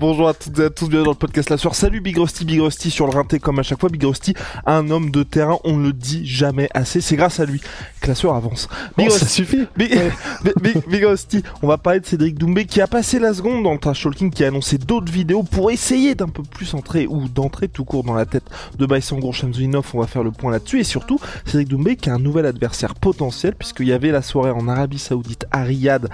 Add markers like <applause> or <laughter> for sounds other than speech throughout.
Bonjour à toutes et à tous, bienvenue dans le podcast La Soir. Salut Big Rusty, Big Rusty sur le rinté comme à chaque fois. Big Rusty, un homme de terrain, on ne le dit jamais assez. C'est grâce à lui que La Soir avance. Big ça suffit. <laughs> Big, Big, Big, Rusty, on va parler de Cédric Doumbé qui a passé la seconde dans le trash talking, qui a annoncé d'autres vidéos pour essayer d'un peu plus entrer ou d'entrer tout court dans la tête de Baïsangour Shamsuinov. On va faire le point là-dessus et surtout Cédric Doumbé qui a un nouvel adversaire potentiel puisqu'il y avait la soirée en Arabie Saoudite à Riyad.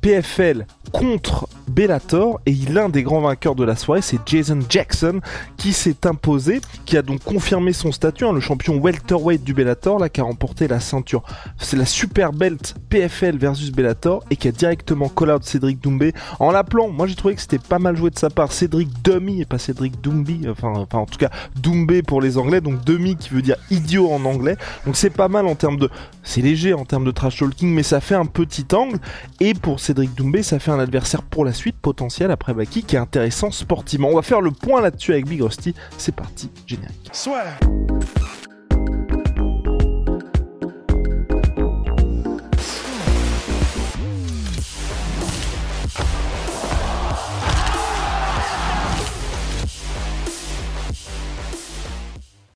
PFL contre Bellator et l'un des grands vainqueurs de la soirée c'est Jason Jackson qui s'est imposé, qui a donc confirmé son statut, hein, le champion welterweight du Bellator, là qui a remporté la ceinture, c'est la super belt PFL versus Bellator et qui a directement call out Cédric Doumbé en l'appelant, moi j'ai trouvé que c'était pas mal joué de sa part, Cédric Dummy et pas Cédric Doumbé, enfin, en tout cas Doumbé pour les anglais, donc Dummy qui veut dire idiot en anglais, donc c'est pas mal en termes de, c'est léger en termes de trash talking mais ça fait un petit angle. Et pour Cédric Doumbé ça fait un adversaire pour la suite potentiel après Baki qui est intéressant sportivement. On va faire le point là-dessus avec Big Rusty. C'est parti, générique. Soit.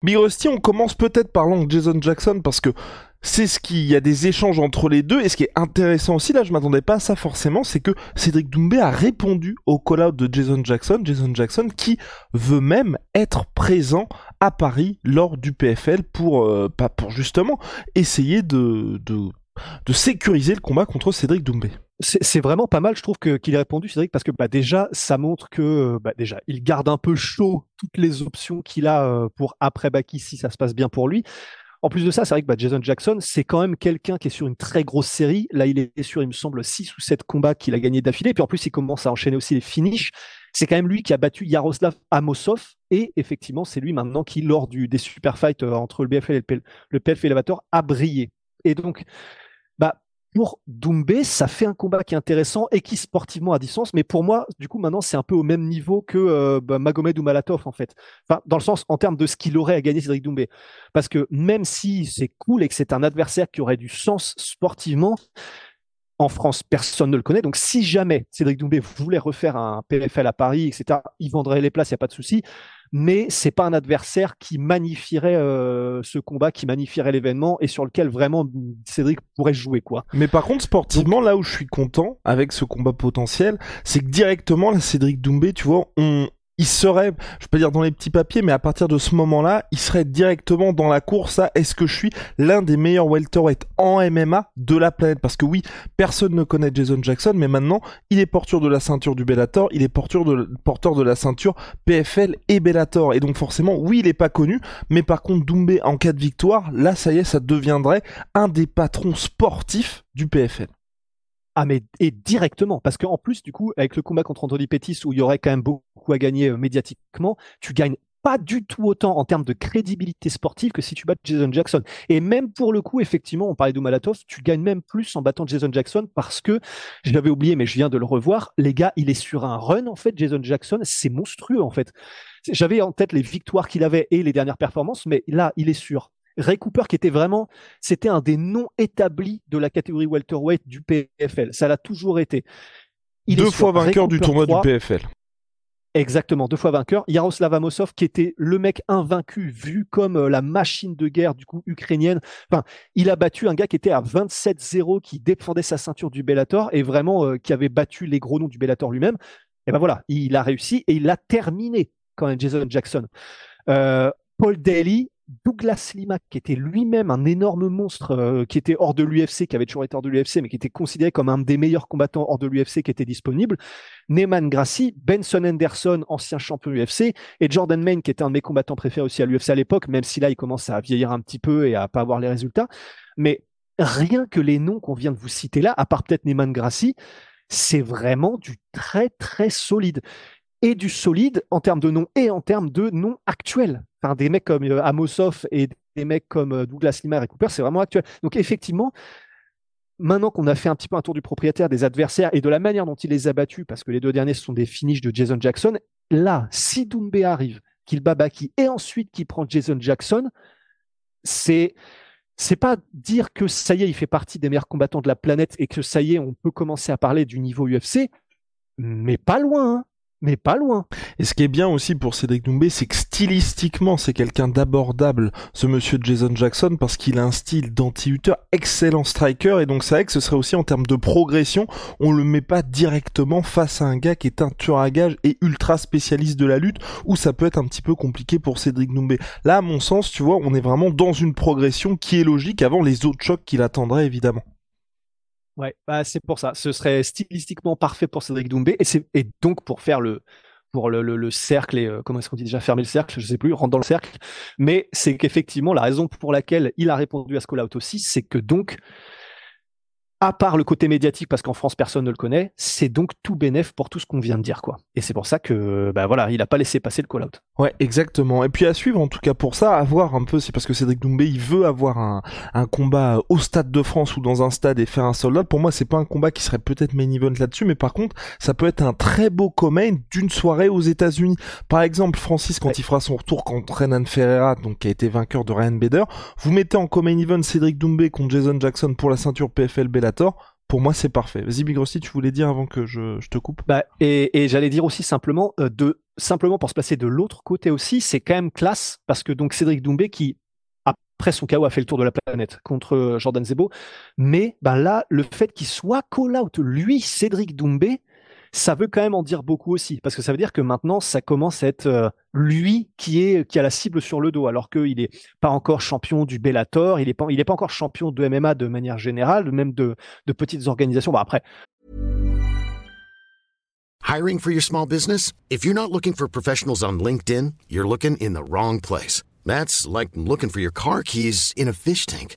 Big Rusty, on commence peut-être parlant de Jason Jackson parce que c'est ce qui y a des échanges entre les deux et ce qui est intéressant aussi là je m'attendais pas à ça forcément c'est que Cédric Doumbé a répondu au call out de Jason Jackson Jason Jackson qui veut même être présent à Paris lors du PFL pour euh, pas pour justement essayer de, de de sécuriser le combat contre Cédric Doumbé c'est vraiment pas mal, je trouve, qu'il ait répondu, Cédric, parce que bah, déjà, ça montre que bah, déjà, il garde un peu chaud toutes les options qu'il a euh, pour après Baki si ça se passe bien pour lui. En plus de ça, c'est vrai que bah, Jason Jackson, c'est quand même quelqu'un qui est sur une très grosse série. Là, il est sur, il me semble, 6 ou 7 combats qu'il a gagné d'affilée. Puis en plus, il commence à enchaîner aussi les finishes. C'est quand même lui qui a battu Yaroslav Amosov. Et effectivement, c'est lui maintenant qui, lors du, des super fights euh, entre le BFL et le, PL, le PFL Elevator, a brillé. Et donc, pour Doumbé, ça fait un combat qui est intéressant et qui sportivement a distance. Mais pour moi, du coup, maintenant, c'est un peu au même niveau que euh, bah, Magomed ou Malatov, en fait. Enfin, dans le sens, en termes de ce qu'il aurait à gagner Cédric Doumbé. Parce que même si c'est cool et que c'est un adversaire qui aurait du sens sportivement, en France, personne ne le connaît. Donc, si jamais Cédric Doumbé voulait refaire un PFL à Paris, etc., il vendrait les places, il n'y a pas de souci mais c'est pas un adversaire qui magnifierait euh, ce combat, qui magnifierait l'événement et sur lequel vraiment Cédric pourrait jouer quoi. Mais par contre sportivement, là où je suis content avec ce combat potentiel, c'est que directement là Cédric Doumbé, tu vois, on il serait, je peux dire dans les petits papiers, mais à partir de ce moment-là, il serait directement dans la course à est-ce que je suis l'un des meilleurs welterweight en MMA de la planète Parce que oui, personne ne connaît Jason Jackson, mais maintenant, il est porteur de la ceinture du Bellator, il est porteur de, porteur de la ceinture PFL et Bellator. Et donc forcément, oui, il est pas connu, mais par contre, Doumbé, en cas de victoire, là, ça y est, ça deviendrait un des patrons sportifs du PFL. Ah mais et directement parce qu'en plus du coup avec le combat contre Anthony Pettis où il y aurait quand même beaucoup à gagner euh, médiatiquement, tu gagnes pas du tout autant en termes de crédibilité sportive que si tu bats Jason Jackson. Et même pour le coup, effectivement, on parlait d'Umalatov, tu gagnes même plus en battant Jason Jackson parce que, je l'avais oublié, mais je viens de le revoir, les gars, il est sur un run, en fait, Jason Jackson, c'est monstrueux, en fait. J'avais en tête les victoires qu'il avait et les dernières performances, mais là, il est sur Ray Cooper qui était vraiment, c'était un des noms établis de la catégorie welterweight du PFL. Ça l'a toujours été. Il deux fois vainqueur du tournoi du PFL. Exactement, deux fois vainqueur. Yaroslav Amosov, qui était le mec invaincu, vu comme euh, la machine de guerre du coup ukrainienne. Enfin, il a battu un gars qui était à 27-0, qui défendait sa ceinture du Bellator et vraiment euh, qui avait battu les gros noms du Bellator lui-même. Et ben voilà, il a réussi et il a terminé quand même Jason Jackson. Euh, Paul Daly, Douglas Lima, qui était lui-même un énorme monstre, euh, qui était hors de l'UFC, qui avait toujours été hors de l'UFC, mais qui était considéré comme un des meilleurs combattants hors de l'UFC qui était disponible. Neyman Grassi, Benson Henderson, ancien champion UFC, et Jordan Main, qui était un de mes combattants préférés aussi à l'UFC à l'époque, même si là il commence à vieillir un petit peu et à pas avoir les résultats. Mais rien que les noms qu'on vient de vous citer là, à part peut-être Neyman Grassi, c'est vraiment du très très solide et du solide en termes de nom et en termes de nom actuels. Enfin, des mecs comme euh, Amosov et des mecs comme euh, Douglas Lima et Cooper, c'est vraiment actuel. Donc effectivement, maintenant qu'on a fait un petit peu un tour du propriétaire, des adversaires et de la manière dont il les a battus, parce que les deux derniers sont des finishes de Jason Jackson, là, si Doumbé arrive, qu'il bat Baki et ensuite qu'il prend Jason Jackson, c'est c'est pas dire que ça y est, il fait partie des meilleurs combattants de la planète et que ça y est, on peut commencer à parler du niveau UFC, mais pas loin. Hein mais pas loin. Et ce qui est bien aussi pour Cédric Doumbé, c'est que stylistiquement, c'est quelqu'un d'abordable, ce monsieur Jason Jackson, parce qu'il a un style d'anti-huteur, excellent striker, et donc c'est vrai que ce serait aussi en termes de progression, on le met pas directement face à un gars qui est un tueur à gage et ultra spécialiste de la lutte, où ça peut être un petit peu compliqué pour Cédric Doumbé. Là, à mon sens, tu vois, on est vraiment dans une progression qui est logique avant les autres chocs qu'il attendrait, évidemment. Ouais, bah c'est pour ça. Ce serait stylistiquement parfait pour Cédric Doumbé et, c'est, et donc pour faire le pour le, le, cercle et euh, comment est-ce qu'on dit déjà fermer le cercle, je sais plus, rentrer dans le cercle. Mais c'est qu'effectivement la raison pour laquelle il a répondu à ce call-out aussi, c'est que donc à part le côté médiatique, parce qu'en France personne ne le connaît, c'est donc tout bénéf pour tout ce qu'on vient de dire, quoi. Et c'est pour ça que, bah voilà, il a pas laissé passer le call-out. Ouais, exactement. Et puis à suivre, en tout cas pour ça, à voir un peu, c'est parce que Cédric Doumbé, il veut avoir un, un combat au Stade de France ou dans un stade et faire un soldat. Pour moi, c'est pas un combat qui serait peut-être main event là-dessus, mais par contre, ça peut être un très beau comment d'une soirée aux États-Unis. Par exemple, Francis, quand il fera son retour contre Renan Ferreira, donc qui a été vainqueur de Ryan Bader, vous mettez en co event Cédric Doumbé contre Jason Jackson pour la ceinture PFL Bellator pour moi, c'est parfait. Vas-y, Big tu voulais dire avant que je, te coupe bah, Et, j'allais dire aussi simplement, euh, de, simplement pour se placer de l'autre côté aussi, c'est quand même classe, parce que donc Cédric Doumbé, qui après son chaos a fait le tour de la planète contre euh, Jordan Zebo, mais bah là, le fait qu'il soit call-out, lui, Cédric Doumbé, ça veut quand même en dire beaucoup aussi, parce que ça veut dire que maintenant, ça commence à être euh, lui qui est qui a la cible sur le dos, alors qu'il n'est pas encore champion du Bellator, il n'est pas, pas encore champion de MMA de manière générale, même de, de petites organisations. Bon, après. Hiring for your small business? If you're not looking for professionals on LinkedIn, you're looking in the wrong place. That's like looking for your car keys in a fish tank.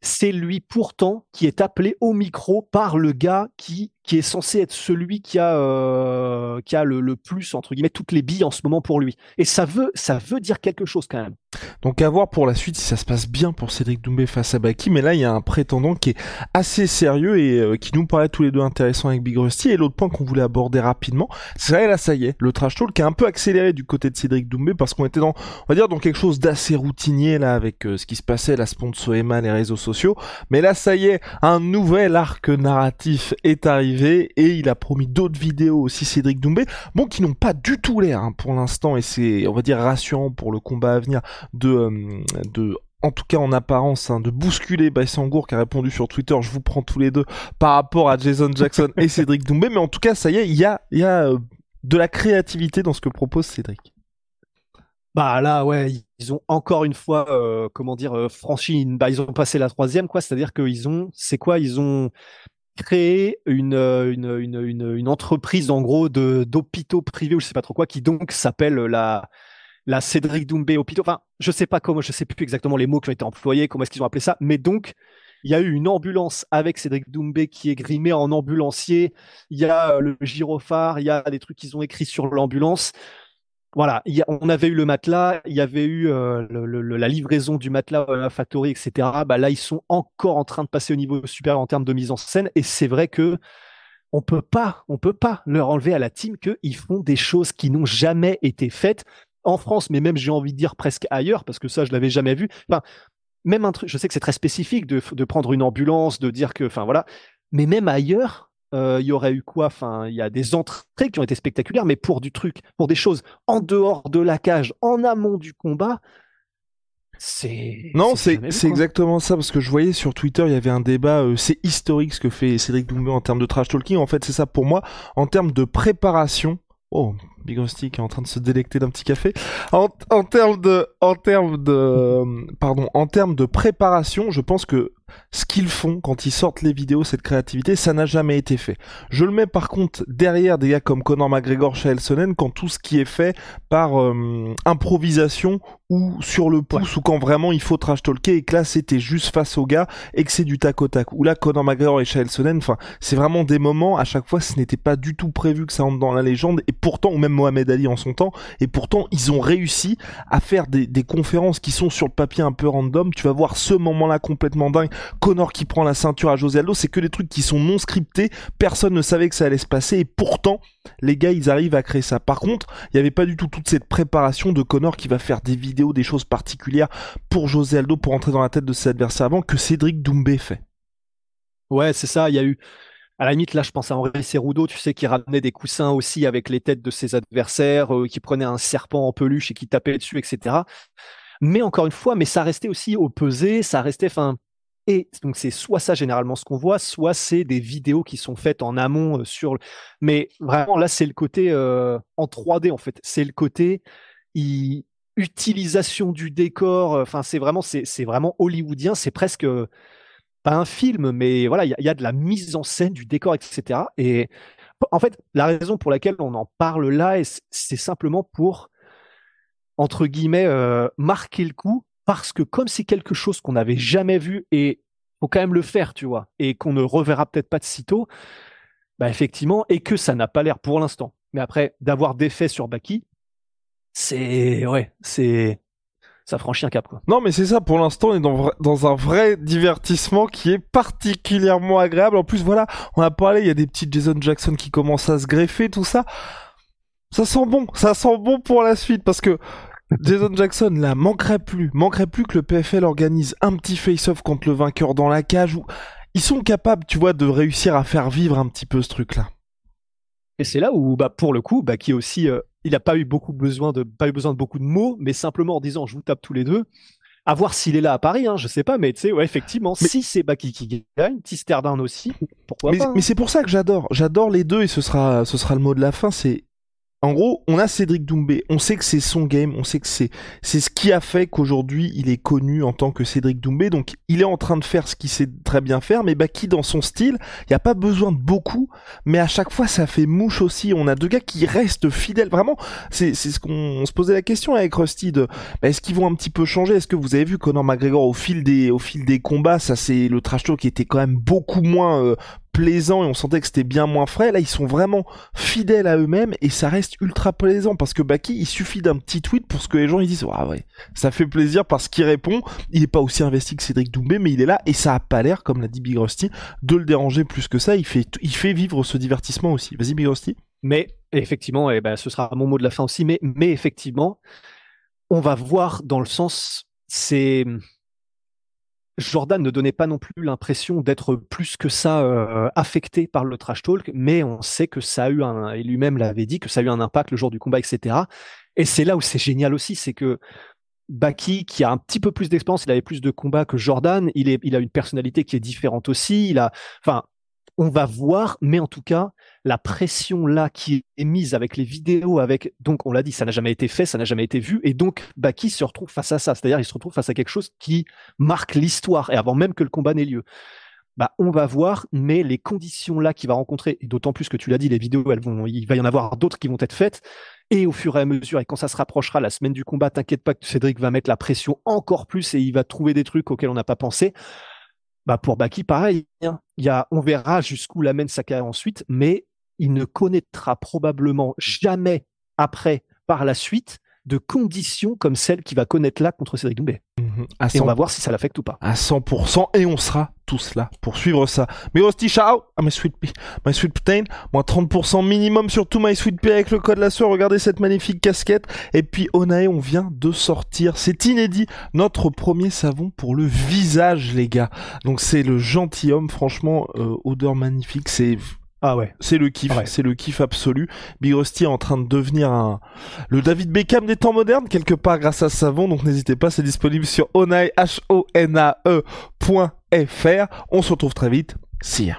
c'est lui pourtant qui est appelé au micro par le gars qui, qui est censé être celui qui a, euh, qui a le, plus, entre guillemets, toutes les billes en ce moment pour lui. Et ça veut, ça veut dire quelque chose quand même. Donc à voir pour la suite si ça se passe bien pour Cédric Doumbé face à Baki, mais là il y a un prétendant qui est assez sérieux et euh, qui nous paraît tous les deux intéressant avec Big Rusty. Et l'autre point qu'on voulait aborder rapidement, c'est vrai là ça y est, le trash talk qui a un peu accéléré du côté de Cédric Doumbé parce qu'on était dans, on va dire dans quelque chose d'assez routinier là avec euh, ce qui se passait, la sponsor Emma, les réseaux sociaux. Mais là ça y est, un nouvel arc narratif est arrivé et il a promis d'autres vidéos aussi Cédric Doumbé, bon qui n'ont pas du tout l'air hein, pour l'instant et c'est on va dire rassurant pour le combat à venir de, euh, de en tout cas en apparence, hein, de bousculer Baïsangour qui a répondu sur Twitter, je vous prends tous les deux, par rapport à Jason Jackson et Cédric <laughs> Doumbé, mais en tout cas, ça y est, il y a, y a euh, de la créativité dans ce que propose Cédric. Bah là, ouais, ils ont encore une fois, euh, comment dire, franchi, une... bah, ils ont passé la troisième, quoi, c'est-à-dire qu'ils ont, c'est quoi, ils ont créé une, une, une, une, une entreprise, en gros, de d'hôpitaux privés ou je sais pas trop quoi, qui donc s'appelle la la Cédric Doumbé hôpital. Enfin, je sais pas comment, je sais plus exactement les mots qui ont été employés, comment est-ce qu'ils ont appelé ça, mais donc il y a eu une ambulance avec Cédric Doumbé qui est grimé en ambulancier. Il y a euh, le gyrophare, il y a des trucs qu'ils ont écrits sur l'ambulance. Voilà, on avait eu le matelas, il y avait eu euh, la livraison du matelas à la factory, etc. Bah là, ils sont encore en train de passer au niveau supérieur en termes de mise en scène, et c'est vrai que on peut pas, on peut pas leur enlever à la team qu'ils font des choses qui n'ont jamais été faites en France, mais même j'ai envie de dire presque ailleurs, parce que ça, je l'avais jamais vu. Enfin, même je sais que c'est très spécifique de, prendre une ambulance, de dire que, enfin voilà, mais même ailleurs, euh, il y aurait eu quoi? Enfin, il y a des entrées qui ont été spectaculaires, mais pour du truc, pour des choses en dehors de la cage, en amont du combat. C'est non, c'est c'est exactement ça parce que je voyais sur Twitter il y avait un débat, euh, c'est historique ce que fait Cédric Doumbé en termes de trash talking. En fait, c'est ça pour moi en termes de préparation Oh, Big Rusty qui est en train de se délecter d'un petit café. En, en termes de, en termes de, pardon, en termes de préparation, je pense que ce qu'ils font quand ils sortent les vidéos, cette créativité, ça n'a jamais été fait. Je le mets par contre derrière des gars comme Conor McGregor, Chael Sonnen, quand tout ce qui est fait par euh, improvisation ou sur le pouce ou quand vraiment il faut trash talker et que là c'était juste face au gars et que c'est du tac au tac. Ou là Conor McGregor et Chael Sonnen, enfin c'est vraiment des moments à chaque fois ce n'était pas du tout prévu que ça entre dans la légende et pourtant ou même Mohamed Ali en son temps et pourtant ils ont réussi à faire des, des conférences qui sont sur le papier un peu random. Tu vas voir ce moment-là complètement dingue Connor qui prend la ceinture à José Aldo, c'est que des trucs qui sont non scriptés, personne ne savait que ça allait se passer et pourtant les gars ils arrivent à créer ça. Par contre, il n'y avait pas du tout toute cette préparation de Connor qui va faire des vidéos, des choses particulières pour José Aldo pour entrer dans la tête de ses adversaires avant que Cédric Doumbé fait. Ouais, c'est ça, il y a eu à la limite, là, je pense à Henri Cerudo, tu sais, qui ramenait des coussins aussi avec les têtes de ses adversaires, euh, qui prenait un serpent en peluche et qui tapait dessus, etc. Mais encore une fois, mais ça restait aussi au pesé, ça restait, enfin, et donc c'est soit ça généralement ce qu'on voit, soit c'est des vidéos qui sont faites en amont euh, sur. Mais vraiment là c'est le côté euh, en 3D en fait. C'est le côté utilisation du décor. Euh, enfin c'est vraiment c'est vraiment hollywoodien. C'est presque pas un film, mais voilà il y, a de la mise en scène du décor etc. Et en fait la raison pour laquelle on en parle là c'est simplement pour entre guillemets marquer le coup parce que comme c'est quelque chose qu'on n'avait jamais vu et faut quand même le faire, tu vois, et qu'on ne reverra peut-être pas de sitôt, bah effectivement, et que ça n'a pas l'air pour l'instant. Mais après, d'avoir des faits sur Baki, c'est ouais, c'est ça franchit un cap quoi. Non mais c'est ça pour l'instant on est dans, dans, un vrai divertissement qui est particulièrement agréable. En plus voilà, on a parlé, il y a des petits Jason Jackson qui commencent à se greffer tout ça. Ça sent bon, ça sent bon pour la suite parce que Jason Jackson, là, manquerait plus, manquerait plus que le PFL organise un petit face-off contre le vainqueur dans la cage où ils sont capables, tu vois, de réussir à faire vivre un petit peu ce truc-là. Et c'est là où, bah, pour le coup, bah, qui aussi, euh, il n'a pas eu beaucoup besoin de, pas eu besoin de beaucoup de mots, mais simplement en disant, je vous tape tous les deux. À voir s'il est là à Paris, hein, je sais pas, mais tu sais, ouais, effectivement, si c'est Baki qui gagne, Tisterdown aussi, pourquoi mais, pas. Mais hein. c'est pour ça que j'adore, j'adore les deux et ce sera, ce sera le mot de la fin, c'est en gros, on a Cédric Doumbé, on sait que c'est son game, on sait que c'est c'est ce qui a fait qu'aujourd'hui il est connu en tant que Cédric Doumbé, donc il est en train de faire ce qu'il sait très bien faire, mais Baki dans son style, il n'y a pas besoin de beaucoup, mais à chaque fois ça fait mouche aussi, on a deux gars qui restent fidèles, vraiment, c'est ce qu'on se posait la question avec Rusty de, bah, est-ce qu'ils vont un petit peu changer, est-ce que vous avez vu Conor McGregor au fil des, au fil des combats, ça c'est le trash talk qui était quand même beaucoup moins euh, plaisant et on sentait que c'était bien moins frais. Là, ils sont vraiment fidèles à eux-mêmes et ça reste ultra plaisant parce que Baki, il suffit d'un petit tweet pour ce que les gens disent ah ouais, ça fait plaisir parce qu'il répond. Il est pas aussi investi que Cédric Doumbé, mais il est là et ça a pas l'air, comme l'a dit Big Rusty, de le déranger plus que ça. Il fait, il fait vivre ce divertissement aussi. Vas-y Big Rusty. Mais effectivement, et eh ben, ce sera mon mot de la fin aussi. Mais, mais effectivement, on va voir dans le sens, c'est Jordan ne donnait pas non plus l'impression d'être plus que ça euh, affecté par le trash talk, mais on sait que ça a eu un, et lui-même l'avait dit, que ça a eu un impact le jour du combat, etc. Et c'est là où c'est génial aussi, c'est que Baki, qui a un petit peu plus d'expérience, il avait plus de combats que Jordan, il, est, il a une personnalité qui est différente aussi, il a, enfin, on va voir, mais en tout cas, la pression là qui est mise avec les vidéos, avec donc on l'a dit, ça n'a jamais été fait, ça n'a jamais été vu, et donc Baki se retrouve face à ça, c'est-à-dire il se retrouve face à quelque chose qui marque l'histoire, et avant même que le combat n'ait lieu. Bah, on va voir, mais les conditions là qu'il va rencontrer, et d'autant plus que tu l'as dit, les vidéos, elles vont, il va y en avoir d'autres qui vont être faites, et au fur et à mesure, et quand ça se rapprochera la semaine du combat, t'inquiète pas que Cédric va mettre la pression encore plus et il va trouver des trucs auxquels on n'a pas pensé. Bah pour Baki, pareil. Hein. Il y a, on verra jusqu'où l'amène sa carrière ensuite, mais il ne connaîtra probablement jamais après, par la suite, de conditions comme celles qu'il va connaître là contre Cédric Doumbé. Mhm. et on va voir si ça l'affecte ou pas. À 100%, et on sera tous là pour suivre ça. Mais Rusty, ciao ah, my sweet pea, my sweet protein, moins 30% minimum sur tout my sweet pea avec le code la soeur. Regardez cette magnifique casquette. Et puis Onae, on vient de sortir, c'est inédit, notre premier savon pour le visage, les gars. Donc c'est le gentilhomme, franchement, euh, odeur magnifique, c'est ah ouais. C'est le kiff, c'est le kiff absolu. Big Rusty est en train de devenir un, le David Beckham des temps modernes, quelque part grâce à savon, donc n'hésitez pas, c'est disponible sur onae, h o n a -E On se retrouve très vite. See ya.